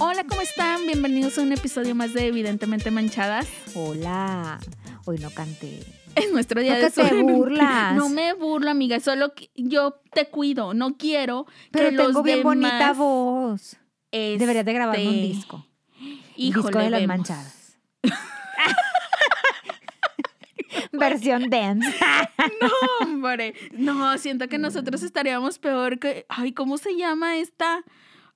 Hola, ¿cómo están? Bienvenidos a un episodio más de Evidentemente Manchadas. Hola. Hoy no canté. Es nuestro día No de que te burlas. No me burlo, amiga. Solo que yo te cuido. No quiero Pero que tengo los bien demás, bonita voz. este, Deberías de grabarme un disco. Híjole, disco de las vemos. manchadas. Versión dance. No, hombre. No, siento que nosotros estaríamos peor que. Ay, ¿cómo se llama esta?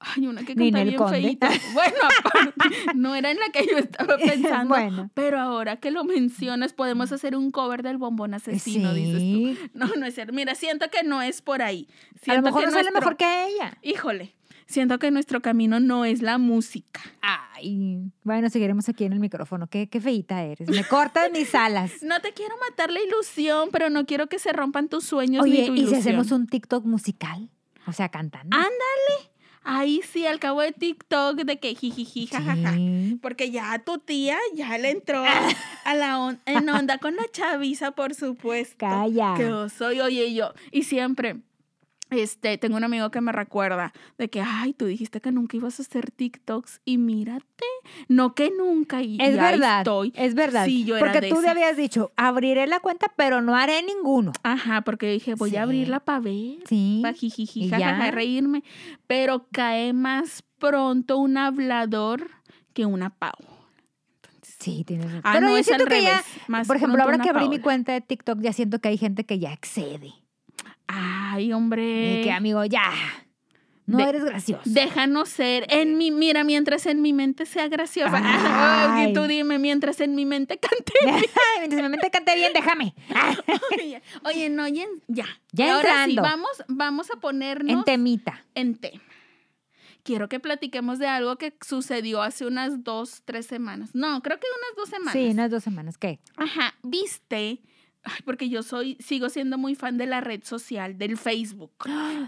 Ay, una que canta bien feíta. Bueno, aparte, no era en la que yo estaba pensando. Bueno. Pero ahora que lo mencionas, podemos hacer un cover del bombón asesino, dices tú. No, no es cierto. Mira, siento que no es por ahí. A lo Siento mejor que no sale mejor que ella. Híjole, siento que nuestro camino no es la música. Ay, bueno, seguiremos aquí en el micrófono. Qué, qué feíta eres. Me cortas mis alas. No te quiero matar la ilusión, pero no quiero que se rompan tus sueños ni Oye, tu ¿y si ilusión. hacemos un TikTok musical? O sea, cantando. Ándale. Ahí sí, al cabo de TikTok, de que jijiji, jajaja. Sí. Porque ya tu tía ya le entró a la on- en onda con la chaviza, por supuesto. Calla. Que yo soy, oye, yo. Y siempre, este, tengo un amigo que me recuerda de que, ay, tú dijiste que nunca ibas a hacer TikToks y mírate, no que nunca. Y, Es y ahí verdad, estoy. es verdad. Sí, yo era Porque de tú esas. habías dicho, abriré la cuenta, pero no haré ninguno. Ajá, porque dije, voy Sí. a abrirla para ver. Sí. para jijiji, jajaja, reírme. Pero cae más pronto un hablador que una Pau. Sí, tienes razón. Ah, Pero no, yo es siento al que ya, más por ejemplo, ahora que abrí mi cuenta de TikTok, ya siento que hay gente que ya excede. Ay, hombre. que, amigo, ya. No De- eres gracioso. Déjanos ser. En mi, mira, mientras en mi mente sea graciosa. Ay. Ay, tú dime, mientras en mi mente cante. Ay, Mientras me cante bien, déjame. Oye, Oye, no, ya. Ya, Ya ahora sí, vamos, vamos a ponernos En temita. en tema. Quiero que platiquemos de algo que sucedió hace unas dos, tres semanas. No, creo que unas dos semanas. Sí, unas dos semanas. ¿Qué? Ajá, viste, Ay, porque yo soy, sigo siendo muy fan de la red social, del Facebook.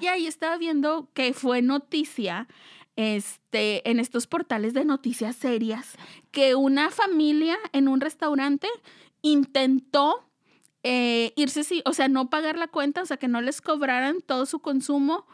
Y ahí estaba viendo que fue noticia, este, en estos portales de noticias serias, que una familia en un restaurante intentó eh, irse, sí, o sea, no pagar la cuenta, o sea, que no les cobraran todo su consumo,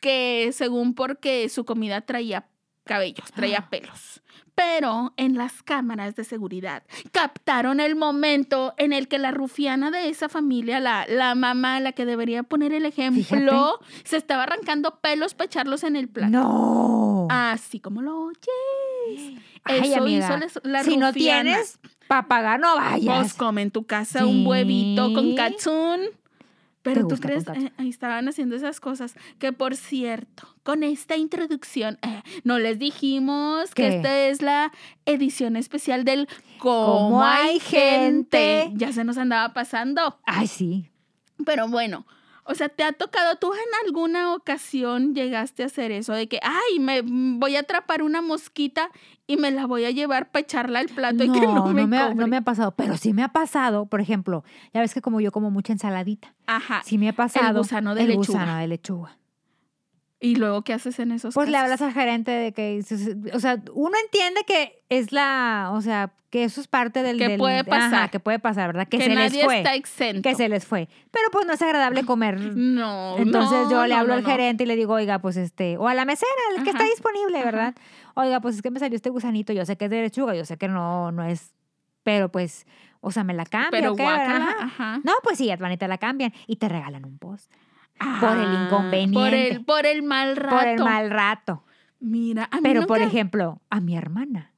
que según porque su comida traía cabellos, traía pelos. Pero en las cámaras de seguridad captaron el momento en el que la rufiana de esa familia, la, la mamá, la que debería poner el ejemplo, se estaba arrancando pelos para echarlos en el plato. No. Así como lo oyes. Ay, Eso amiga, hizo les- la si no tienes para pagar, no Vos vayas. come en tu casa un huevito con katsun. ¿Te Pero tú crees, eh, ahí estaban haciendo esas cosas. Que por cierto, con esta introducción, eh, no les dijimos que esta es la edición especial del Cómo ¿Cómo hay gente. Ya se nos andaba pasando. Ay, sí. Pero bueno, o sea, ¿te ha tocado, tú en alguna ocasión llegaste a hacer eso de que, ay, me voy a atrapar una mosquita y me la voy a llevar para echarla al plato y que no me, ha, cobre"? no me ha pasado, pero sí me ha pasado, por ejemplo, ya ves que como yo como mucha ensaladita, Ajá. sí me ha pasado gusano de el lechuga. gusano de lechuga. ¿Y luego qué haces en esos Pues le hablas al gerente de que, o sea, uno entiende que es la, o sea, que eso es parte del... Que del- puede ajá, pasar. que puede pasar, ¿verdad? Que, que se nadie les fue. está exento. Que se les fue. Pero pues no es agradable comer. No, Entonces no, yo le hablo no, al gerente y le digo, oiga, pues este, o a la mesera, el que Ajá. está disponible, Ajá. ¿verdad? Oiga, pues es que me salió este gusanito, yo sé que es de lechuga, yo sé que no, no es, pero pues, o sea, me la cambia, Pero ¿o qué, verdad? ajá. No, pues sí, a te la cambian y te regalan un post. por el Ah, inconveniente. Por el, por el mal rato. Por el mal rato. Mira, a mí Pero, por ejemplo, a mi hermana,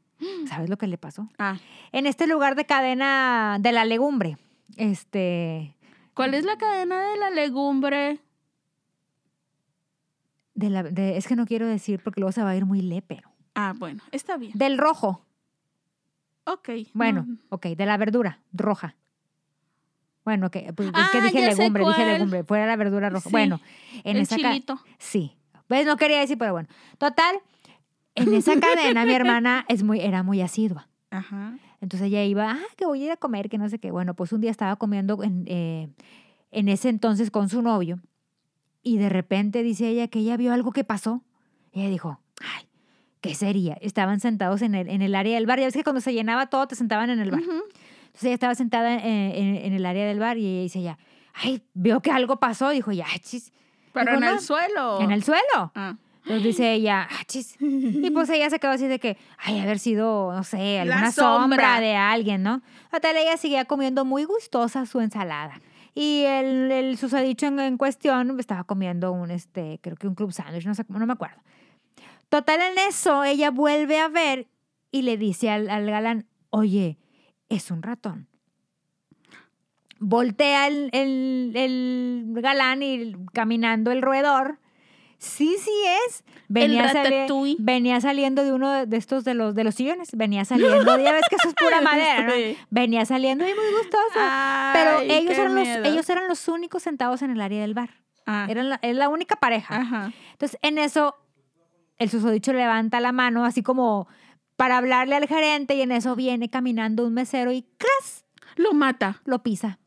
¿sabes lo que le pasó? Ah, En este lugar de cadena de la legumbre, este, ¿Cuál es la cadena de la legumbre? de la, de- es que no quiero decir porque luego se va a ir muy lepero. Ah, bueno, está bien. Del rojo, Ok. bueno, no. ok, de la verdura roja. Bueno, que pues, es Ah, que dije legumbre, dije legumbre, fuera la verdura roja. Sí, Bueno, en el esa chilito. sí. Pues no quería decir, pero bueno. Total, en esa cadena mi hermana es muy, era muy asidua. Ajá. Entonces ella iba, ah, que voy a ir a comer, que no sé qué. Bueno, pues un día estaba comiendo en, eh, en ese entonces con su novio y de repente dice ella que ella vio algo que pasó. Y ella dijo, ay, ¿qué sería? Estaban sentados en el, en el área del bar. Ya ves que cuando se llenaba todo te sentaban en el bar. Entonces ella estaba sentada en, en- en el área del bar y ella dice ya, ay, veo que algo pasó. Dijo, ya, chis. Pero Dijo, en el "No". suelo. En el suelo. Ah. Entonces dice ella, "Ah, chis". Y pues ella se quedó así de que, ay, haber sido, no sé, alguna sombra. sombra. de alguien, ¿no? Total, ella seguía comiendo muy gustosa su ensalada. Y el, el susodicho en, en cuestión estaba comiendo un, este, creo que un club sándwich, no sé, no me acuerdo. Total, en eso, ella vuelve a ver y le dice al, al galán, oye, es un ratón. Voltea el, el, el galán y caminando el roedor. Sí, sí es. Venía, sali- venía saliendo de uno de estos de los, de los sillones. Venía saliendo. Ya ves que eso es pura madera. Venía saliendo y muy gustoso. Pero ellos eran, los, ellos eran los únicos sentados en el área del bar. Ah, Eran la, es la única pareja. Ajá. Entonces, en eso, el susodicho levanta la mano así como para hablarle al gerente y en eso viene caminando un mesero y ¡cras! Lo mata. lo pisa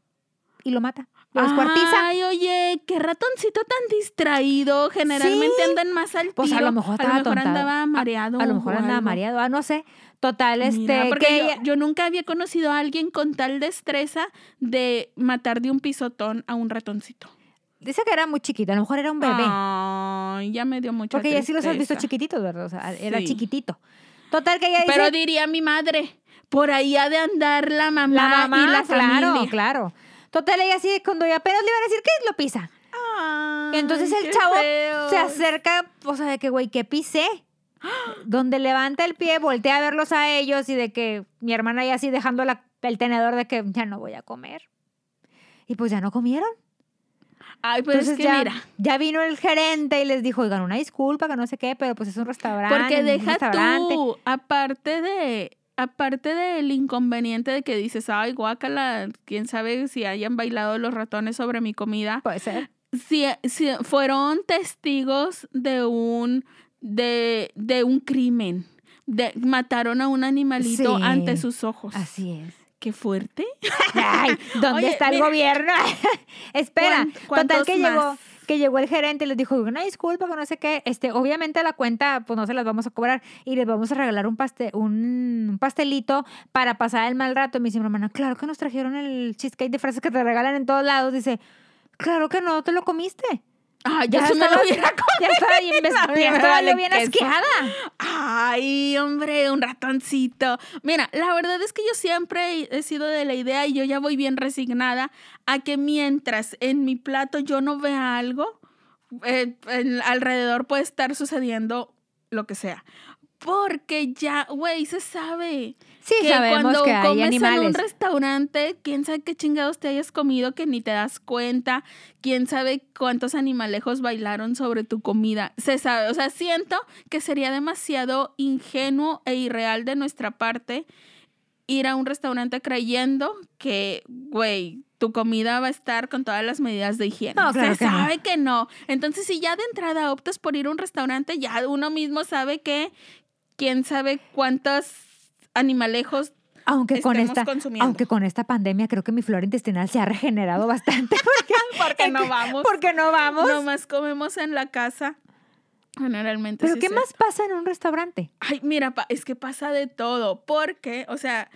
y lo mata. Lo descuartiza. Ay, oye, qué ratoncito tan distraído. Generalmente Sí. andan más al Pues a lo mejor estaba atontado. andaba mareado. A lo mejor andaba algo. mareado, ah, no sé. Total, este, Mira, que yo, ella- yo nunca había conocido a alguien con tal destreza de matar de un pisotón a un ratoncito. dice que era muy chiquito, a lo mejor era un bebé. Ay, ya me dio mucha porque ya sí los has visto chiquititos, ¿verdad? O sea, era chiquitito. Total, que ella dice... Pero diría mi madre, por ahí ha de andar la mamá, la mamá, y la claro, familia. claro. Total, ella así, cuando ya apenas le iban a decir que lo pisa. Ay, entonces el qué chavo se acerca, o sea, de que, güey, que pisé. Donde levanta el pie, voltea a verlos a ellos y de que mi hermana ya así dejando la- el tenedor de que ya no voy a comer. Y pues ya no comieron. Ay, pues Entonces es que ya, mira, ya vino el gerente y les dijo, oigan, una disculpa, que no sé qué, pero pues es un restaurante. porque deja restaurante". tú, aparte de, aparte del inconveniente de que dices, ay, guácala, quién sabe si hayan bailado los ratones sobre mi comida, Puede ser. si, si fueron testigos de un, de, de un crimen. De, mataron a un animalito Sí. ante sus ojos. Así es. Qué fuerte. Ay, ¿dónde Oye, está el mira. gobierno? Espera, ¿Cuán- total que llegó, más? que llegó el gerente y les dijo, una disculpa, que no sé qué, este, obviamente la cuenta, pues no se las vamos a cobrar y les vamos a regalar un, paste, un, pastelito para pasar el mal rato. Y me dice mi hermana, claro que nos trajeron el cheesecake de fresas que te regalan en todos lados. Dice, claro que no, te lo comiste. Ay, ya, se me lo estaba- hubiera Ya estaba bien, ya estaba bien asqueada. Ay, hombre, un ratoncito. Mira, la verdad es que yo siempre he sido de la idea y yo ya voy bien resignada a que mientras en mi plato yo no vea algo, eh, en- alrededor puede estar sucediendo lo que sea. Porque ya, güey, se sabe. Sí, que sabemos cuando que hay comes en un restaurante, quién sabe qué chingados te hayas comido que ni te das cuenta, quién sabe cuántos animalejos bailaron sobre tu comida. Se sabe, o sea, siento que sería demasiado ingenuo e irreal de nuestra parte ir a un restaurante creyendo que, güey, tu comida va a estar con todas las medidas de higiene. No, claro Se que no. sabe que no. Entonces, si ya de entrada optas por ir a un restaurante, ya uno mismo sabe que quién sabe cuántos animalejos Aunque con, esta, consumiendo. aunque con esta pandemia creo que mi flora intestinal se ha regenerado bastante. Porque, porque no vamos. porque no vamos. Nomás comemos en la casa. Generalmente. Pero sí ¿qué más pasa en un restaurante? Ay, mira, es que pasa de todo. Porque, o sea,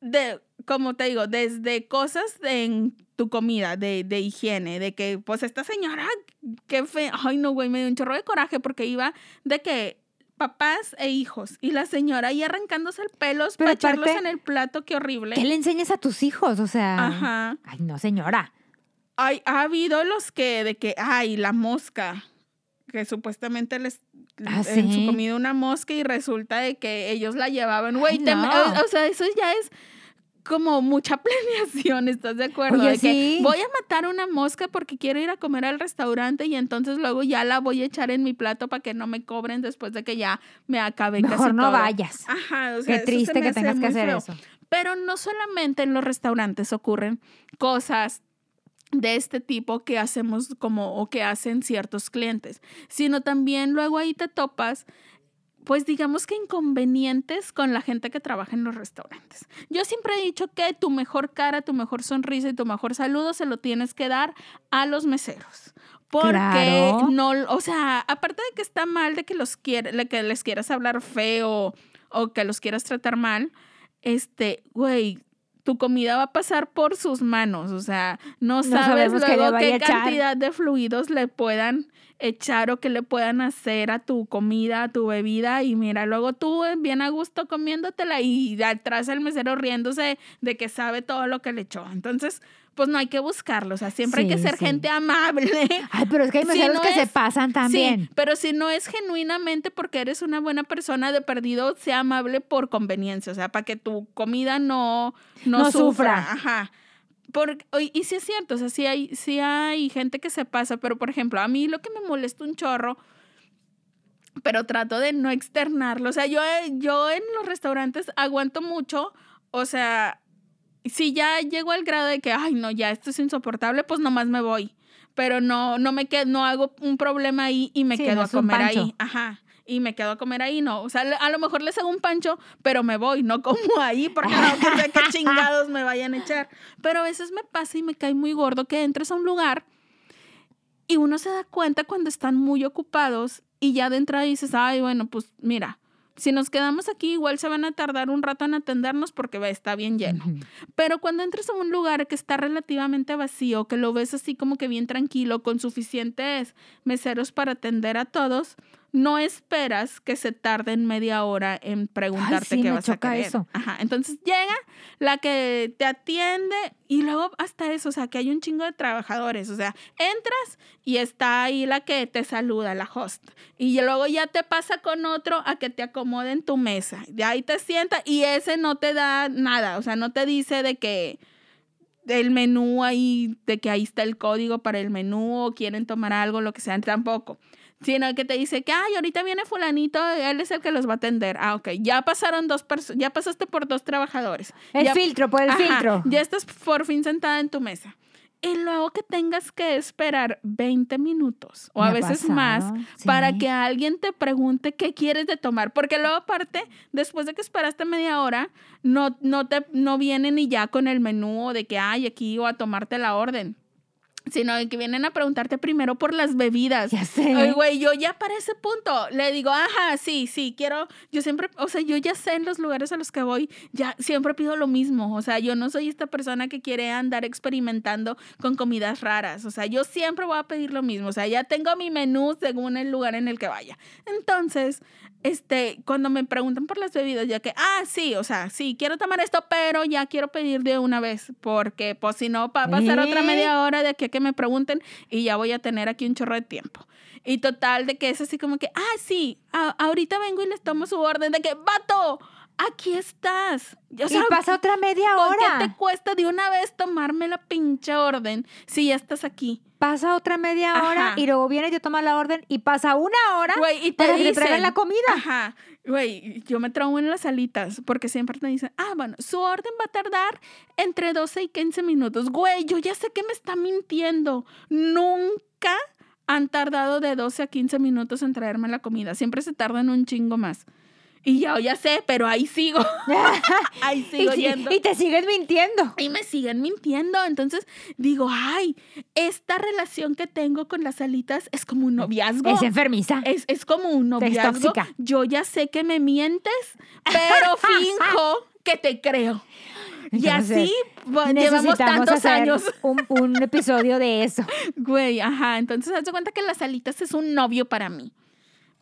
de, como te digo, desde cosas de- en tu comida, de, de higiene, de que, pues, esta señora, qué fe. Ay, no, güey, me dio un chorro de coraje porque iba de que papás e hijos y la señora ahí arrancándose el pelo para echarlos en el plato, qué horrible. ¿Qué le enseñas a tus hijos? O sea, Ajá. ay, no, señora. Hay, ha habido los que, de que, ay, la mosca, que supuestamente les, Ah, en ¿sí? su comida una mosca y resulta de que ellos la llevaban. Güey, Ay, no. o, o sea, eso ya es como mucha planeación, ¿estás de acuerdo? Oye, de que sí. voy a matar una mosca porque quiero ir a comer al restaurante y entonces luego ya la voy a echar en mi plato para que no me cobren después de que ya me acabé Mejor casi no todo. vayas. Ajá, o sea, Qué triste que tengas que hacer feo. eso. Pero no solamente en los restaurantes ocurren cosas de este tipo que hacemos como o que hacen ciertos clientes, sino también luego ahí te topas pues digamos que inconvenientes con la gente que trabaja en los restaurantes. Yo siempre he dicho que tu mejor cara, tu mejor sonrisa y tu mejor saludo se lo tienes que dar a los meseros. Porque Claro. no, o sea, aparte de que está mal de que los quiere, de que les quieras hablar feo o que los quieras tratar mal, este, güey, tu comida va a pasar por sus manos, o sea, no, sabes luego qué cantidad de fluidos le puedan echar o que le puedan hacer a tu comida, a tu bebida y mira, luego tú eh, bien a gusto comiéndotela y atrás el mesero riéndose de que sabe todo lo que le echó. Entonces, pues no hay que buscarlo, o sea, siempre hay que ser sí. gente amable. Ay, pero es que hay Si meseros no que se pasan también. Sí, pero si no es genuinamente porque eres una buena persona de perdido, sea amable por conveniencia, o sea, para que tu comida no, no, No sufra. sufra. Ajá. Por, y, y sí es cierto, o sea, sí hay, sí hay gente que se pasa, pero por ejemplo, a mí lo que me molesta un chorro, pero trato de no externarlo. O sea, yo, yo en los restaurantes aguanto mucho, o sea, si ya llego al grado de que, ay, no, ya esto es insoportable, pues nomás me voy. Pero no, no me quedo, no hago un problema ahí y me Sí, quedo no a comer ahí. Ajá. Y me quedo a comer ahí, no. O sea, a lo mejor les hago un pancho, pero me voy, no como ahí, porque no sé qué chingados me vayan a echar. Pero a veces me pasa y me cae muy gordo que entres a un lugar y uno se da cuenta cuando están muy ocupados y ya de entrada dices, ay, bueno, pues mira, si nos quedamos aquí igual se van a tardar un rato en atendernos porque está bien lleno. Pero cuando entras a un lugar que está relativamente vacío, que lo ves así como que bien tranquilo, con suficientes meseros para atender a todos, no esperas que se tarden media hora en preguntarte sí, qué me vas a choca querer. eso. Ajá, entonces llega la que te atiende y luego hasta eso, o sea, que hay un chingo de trabajadores, o sea, entras y está ahí la que te saluda, la host, y luego ya te pasa con otro a que te acomode en tu mesa, de ahí te sienta y ese no te da nada, o sea, no te dice de que el menú ahí, de que ahí está el código para el menú o quieren tomar algo, lo que sea, tampoco. Sino que te dice que, ay, ahorita viene fulanito, él es el que los va a atender. Ah, ok, ya pasaron dos personas, ya pasaste por dos trabajadores. El Ya- filtro, por el Ajá, filtro. Ya estás por fin sentada en tu mesa. Y luego que tengas que esperar 20 minutos o Me a veces más para que alguien te pregunte qué quieres de tomar. Porque luego aparte, después de que esperaste media hora, no, no, te, no vienen y ya con el menú de que, ay, aquí o a tomarte la orden. Sino que vienen a preguntarte primero por las bebidas. Ya sé. Ay, güey, yo ya para ese punto le digo, ajá, sí, sí, quiero, yo siempre, o sea, yo ya sé en los lugares a los que voy, ya siempre pido lo mismo, o sea, yo no soy esta persona que quiere andar experimentando con comidas raras, o sea, yo siempre voy a pedir lo mismo, o sea, ya tengo mi menú según el lugar en el que vaya. Entonces, este, cuando me preguntan por las bebidas, ya que, ah, sí, o sea, sí, quiero tomar esto, pero ya quiero pedir de una vez, porque pues si no, va a pasar otra ¿Eh? media hora de aquí a que me pregunten y ya voy a tener aquí un chorro de tiempo. Y total, de que es así como que, ah, sí, a- ahorita vengo y les tomo su orden, de que, vato, aquí estás. O sea, y pasa otra media ¿por qué hora. te cuesta de una vez tomarme la pinche orden si ya estás aquí? Pasa otra media hora y luego viene y te toma la orden y pasa una hora Güey, y te para que te dicen, traigan la comida. Ajá. Güey, yo me traumo en las alitas porque siempre te dicen, ah, bueno, su orden va a tardar entre 12 y 15 minutos. Güey, yo ya sé que me está mintiendo. Nunca han tardado de 12 a 15 minutos en traerme la comida. Siempre se tardan un chingo más. Y ya, ya sé, pero ahí sigo. ahí y, sigo si- yendo. y te sigues mintiendo. Y me siguen mintiendo. Entonces digo, ay, esta relación que tengo con las alitas es como un noviazgo. Es enfermiza. Es, es como un noviazgo. tóxica. Yo ya sé que me mientes, pero finjo que te creo. Y así llevamos tantos hacer años. Un, un episodio de eso. Güey, ajá. Entonces, haz de cuenta que las alitas es un novio para mí.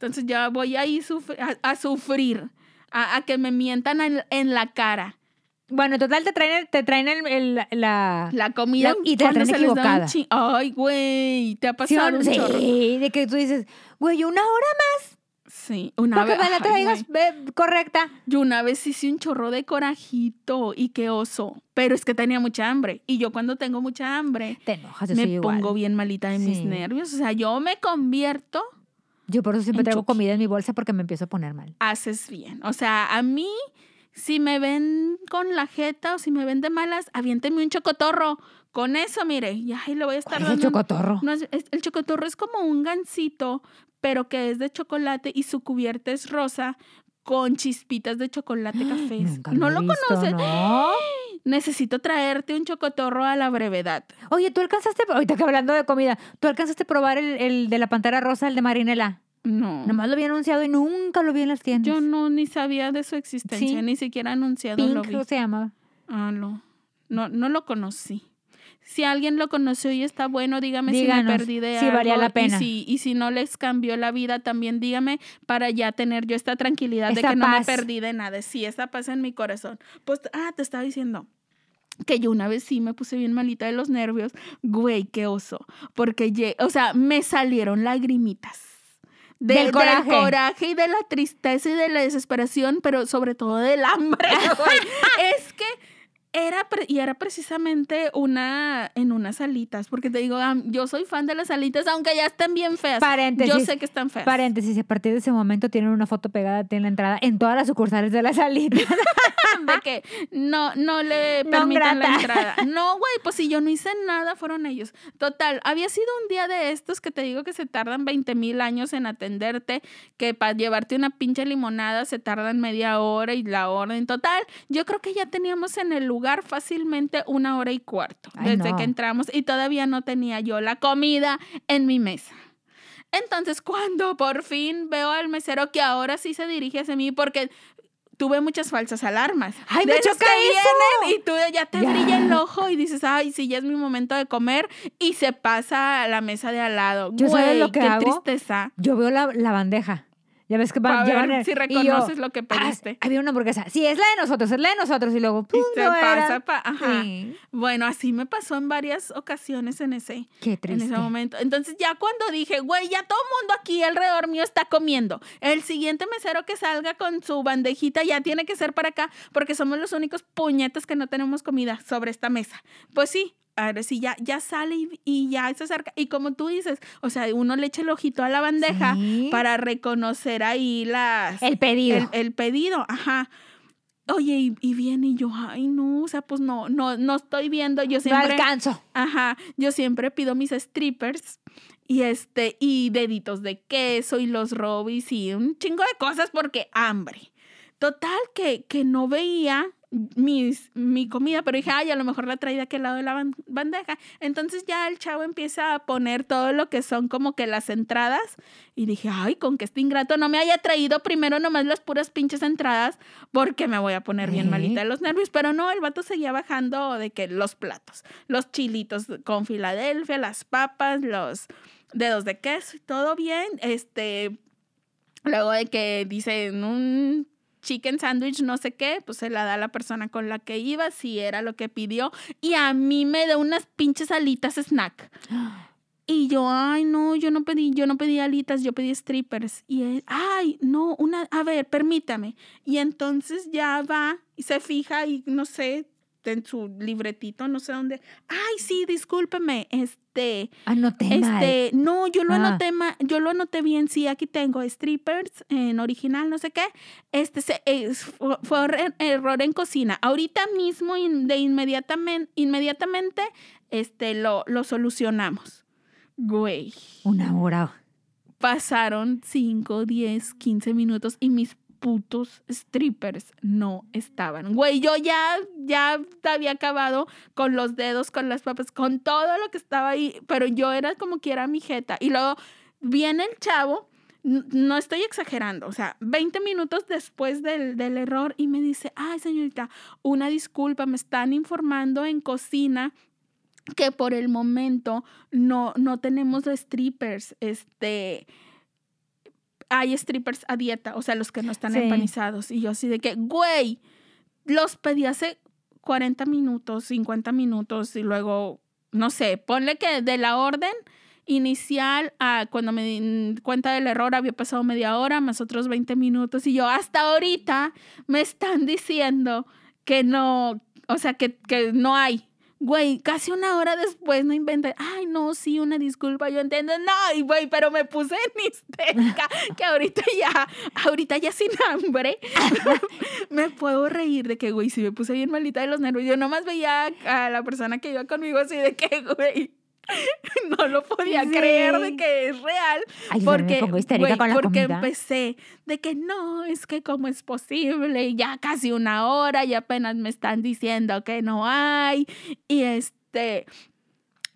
Entonces, ya voy ahí sufri- a, a sufrir, a, a que me mientan en, en la cara. Bueno, en total te traen, te traen el- el- la... La comida La- y te la traen equivocada. Ay, güey, te ha ¿Sí, pasado o- un chorro. sí, de que tú dices, güey, una hora Sí, una para que vez. me la traigas correcta. Yo una vez hice un chorro de corajito y qué oso, pero es que tenía mucha hambre. Y yo cuando tengo mucha hambre, Te enojas, yo me soy igual. pongo bien malita de mis Sí. nervios. O sea, yo me convierto, Yo por eso siempre en traigo Chucky. comida en mi bolsa porque me empiezo a poner mal. haces bien. O sea, a mí, si me ven con la jeta o si me ven de malas, aviéntenme un chocotorro. Con eso, mire, y ahí le voy a estar ¿Cuál es el chocotorro? No, es- el chocotorro es como un gansito, pero que es de chocolate y su cubierta es rosa con chispitas de chocolate café. ¿No lo visto, conoces? ¿no? Necesito traerte un chocotorro a la brevedad. Oye, tú alcanzaste, ahorita que hablando de comida, tú alcanzaste a probar el, el de la pantera rosa, el de Marinela. No. Nomás lo había anunciado y nunca lo vi en las tiendas. Yo no ni sabía de su existencia, Sí. ni siquiera anunciado lo Pink vi. se llama. Ah, no. No, no lo conocí. Si alguien lo conoció y está bueno, dígame si me perdí de si valía algo, la pena. Y si, y si no les cambió la vida, también dígame para ya tener yo esta tranquilidad de que no me perdí de nada. Sí, esa paz en mi corazón. Pues, ah, te estaba diciendo que yo una vez sí me puse bien malita de los nervios. Güey, qué oso. Porque, o sea, me salieron lagrimitas. De- Del coraje. coraje y de la tristeza y de la desesperación, pero sobre todo del hambre, güey. es que era, y era precisamente una, en unas alitas, porque te digo, yo soy fan de las alitas, aunque ya estén bien feas. Paréntesis. Yo sé que están feas. Paréntesis, a partir de ese momento tienen una foto pegada en la entrada en todas las sucursales de la salida. de que no, no le No permitan la entrada. No, güey, pues si yo no hice nada, fueron ellos. Total, había sido un día de estos que te digo que se tardan 20 mil años en atenderte, que para llevarte una pinche limonada se tardan media hora y la orden. Total, yo creo que ya teníamos en el lugar fácilmente una hora y cuarto Ay, desde no. que entramos y todavía no tenía yo la comida en mi mesa. Entonces, cuando por fin veo al mesero que ahora sí se dirige hacia mí, porque tuve muchas falsas alarmas. ¡Ay, De me choca que eso! vienen y tú ya te Ya. brilla el ojo y dices, ay, sí, ya es mi momento de comer y se pasa a la mesa de al lado. ¿Yo Güey, lo que qué hago? tristeza. Yo veo la, la bandeja. Ya ves que van, A ver si y yo, reconoces lo que "Ah, pediste. había una hamburguesa. Sí, es la de nosotros, es la de nosotros. Y luego, Y ¡pum! no era. pasa pa- ajá. Sí. Bueno, así me pasó en varias ocasiones en ese, Qué en ese momento. Entonces ya cuando dije, güey, ya todo el mundo aquí alrededor mío está comiendo. El siguiente mesero que salga con su bandejita ya tiene que ser para acá porque somos los únicos puñetas que no tenemos comida sobre esta mesa. Pues sí. Ahora sí, ya, ya sale y, y ya se acerca. Y como tú dices, o sea, uno le echa el ojito a la bandeja Sí. para reconocer ahí las, El pedido. el, el pedido, ajá. Oye, y, y viene y yo, ay, no, o sea, pues no, no, no estoy viendo. Yo no siempre, alcanzo. ajá, yo siempre pido mis strippers y este, y deditos de queso y los robis y un chingo de cosas porque hambre. Total, que, que no veía mis, mi comida, pero dije, ay, a lo mejor la traí de aquel lado de la ban- bandeja. Entonces ya el chavo empieza a poner todo lo que son como que las entradas. Y dije, ay, con que este ingrato no me haya traído primero nomás las puras pinches entradas, porque me voy a poner bien malita de los nervios. Pero no, el vato seguía bajando de que los platos, los chilitos con Filadelfia, las papas, los dedos de queso todo bien. Este, luego de que dicen un chicken sandwich, no sé qué, pues se la da a la persona con la que iba, si era lo que pidió. Y a mí me da unas pinches alitas snack. Y yo, ay, no, yo no pedí, yo no pedí alitas, yo pedí strippers. Y él, ay, no, una, a ver, permítame. Y entonces ya va y se fija y no sé, en su libretito, no sé dónde. Ay, sí, discúlpeme, este, Anoté mal. este, no, yo lo Ah. anoté ma- yo lo anoté bien, sí, aquí tengo strippers en original, no sé qué. Este se- es- fue, fue er- error en cocina. Ahorita mismo de inmediatamente, inmediatamente este lo, lo solucionamos. Güey, Una hora. pasaron 5, 10, 15 minutos y mis putos strippers no estaban. Güey, yo ya, ya había acabado con los dedos, con las papas, con todo lo que estaba ahí, pero yo era como que era mi jeta. Y luego viene el chavo, no estoy exagerando, o sea, 20 minutos después del, del error y me dice, ay señorita, una disculpa, me están informando en cocina que por el momento no, no tenemos strippers, este, hay strippers a dieta, o sea, los que no están Sí. empanizados. Y yo así de que, güey, los pedí hace 40 minutos, 50 minutos y luego, no sé, ponle que de la orden inicial a cuando me di cuenta del error había pasado media hora más otros 20 minutos y yo hasta ahorita me están diciendo que no, o sea, que, que no hay. Güey, casi una hora después no inventé. Ay, no, sí, una disculpa, yo entiendo. No, y güey, pero me puse en histérica que ahorita ya, ahorita ya sin hambre, me puedo reír de que, güey, si me puse bien malita de los nervios. Yo nomás veía a la persona que iba conmigo así de que, güey, no lo podía Sí. creer de que es real. Ay, Porque, me pongo con la porque comida. empecé de que no, es que cómo es posible, ya casi una hora y apenas me están diciendo que no hay. Y este,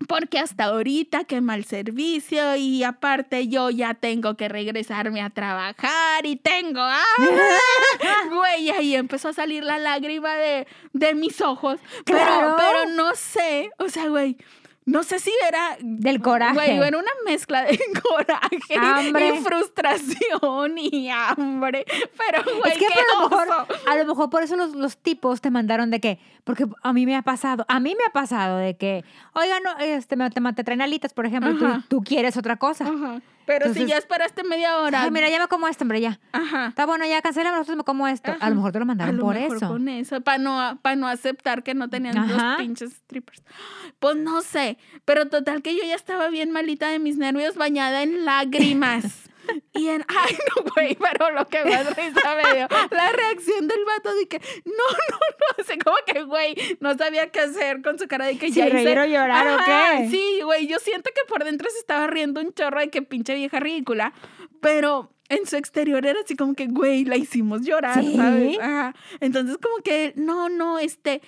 porque hasta ahorita qué mal servicio y aparte yo ya tengo que regresarme a trabajar y tengo. Güey, ahí empezó a salir la lágrima de, de mis ojos. Claro. Pero, pero no sé, o sea, güey, no sé si era... Del coraje. Güey, era una mezcla de coraje Hambre. y frustración y hambre. Pero, güey, es que qué a lo, mejor, a lo mejor por eso los, los tipos te mandaron de que, porque a mí me ha pasado, a mí me ha pasado de que, oiga, no, este, me, te, te traen alitas, por ejemplo, tú, tú quieres otra cosa. Ajá. Pero si Entonces- ya esperaste media hora. Ay, mira, ya me como esto, hombre, ya. Ajá. Está bueno, ya cancela, nosotros me como esto. A Ajá. lo mejor te lo A mandaron lo por mejor eso. Con eso, para no, para no aceptar que no tenían Ajá. los pinches strippers. Pues no sé, pero total que yo ya estaba bien malita de mis nervios, bañada en lágrimas. Y en, ay no, güey, pero lo que más risa me dio, la reacción del vato de que, no, no, no, así como que, güey, no sabía qué hacer con su cara de que ya reír o llorar o qué. Sí, güey, yo siento que por dentro se estaba riendo un chorro de que pinche vieja ridícula, pero en su exterior era así como que, güey, la hicimos llorar, ¿Sí? ¿sabes? Ajá. Entonces como que, no, no, este,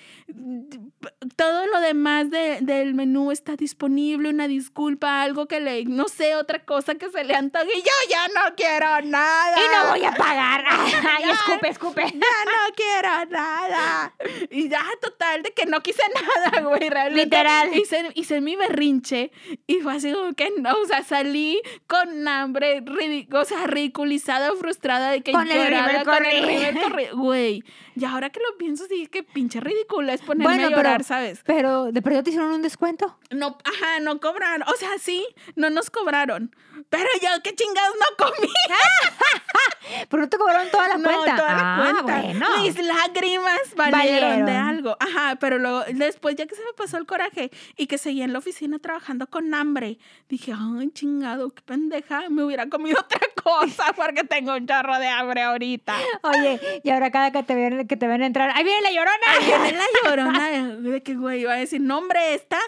todo lo demás de- del menú está disponible, una disculpa, algo que le, no sé, otra cosa que se le antoje. Y yo ya no quiero nada. Y no voy a pagar. Ay, escupe, escupe. Ya no quiero nada. Y ya, total, de que no quise nada, güey. Realmente Literal. Hice, hice mi berrinche y fue así como que no, o sea, salí con hambre, o sea, ridiculizada, frustrada de que Con el lloraba primer con el primer corrido. Güey, y ahora que lo pienso, sí, que pinche ridícula es ponerme Bueno, a llorar, pero- ¿sabes? Pero de perdido te hicieron un descuento. No, ajá, no cobraron. O sea, sí, no nos cobraron. Pero yo, qué chingados no comí. Pero no te cobraron toda la no, cuenta. toda ah, la cuenta. bueno. Mis lágrimas valieron, de algo. Ajá, pero luego, después, ya que se me pasó el coraje y que seguía en la oficina trabajando con hambre, dije, ay, chingado, qué pendeja, me hubiera comido otra cosa porque tengo un chorro de hambre ahorita. Oye, y ahora cada que te ven, que te ven entrar, ¡ahí viene la llorona! Ahí viene la llorona de, que, güey, iba a decir, no, hombre, esta,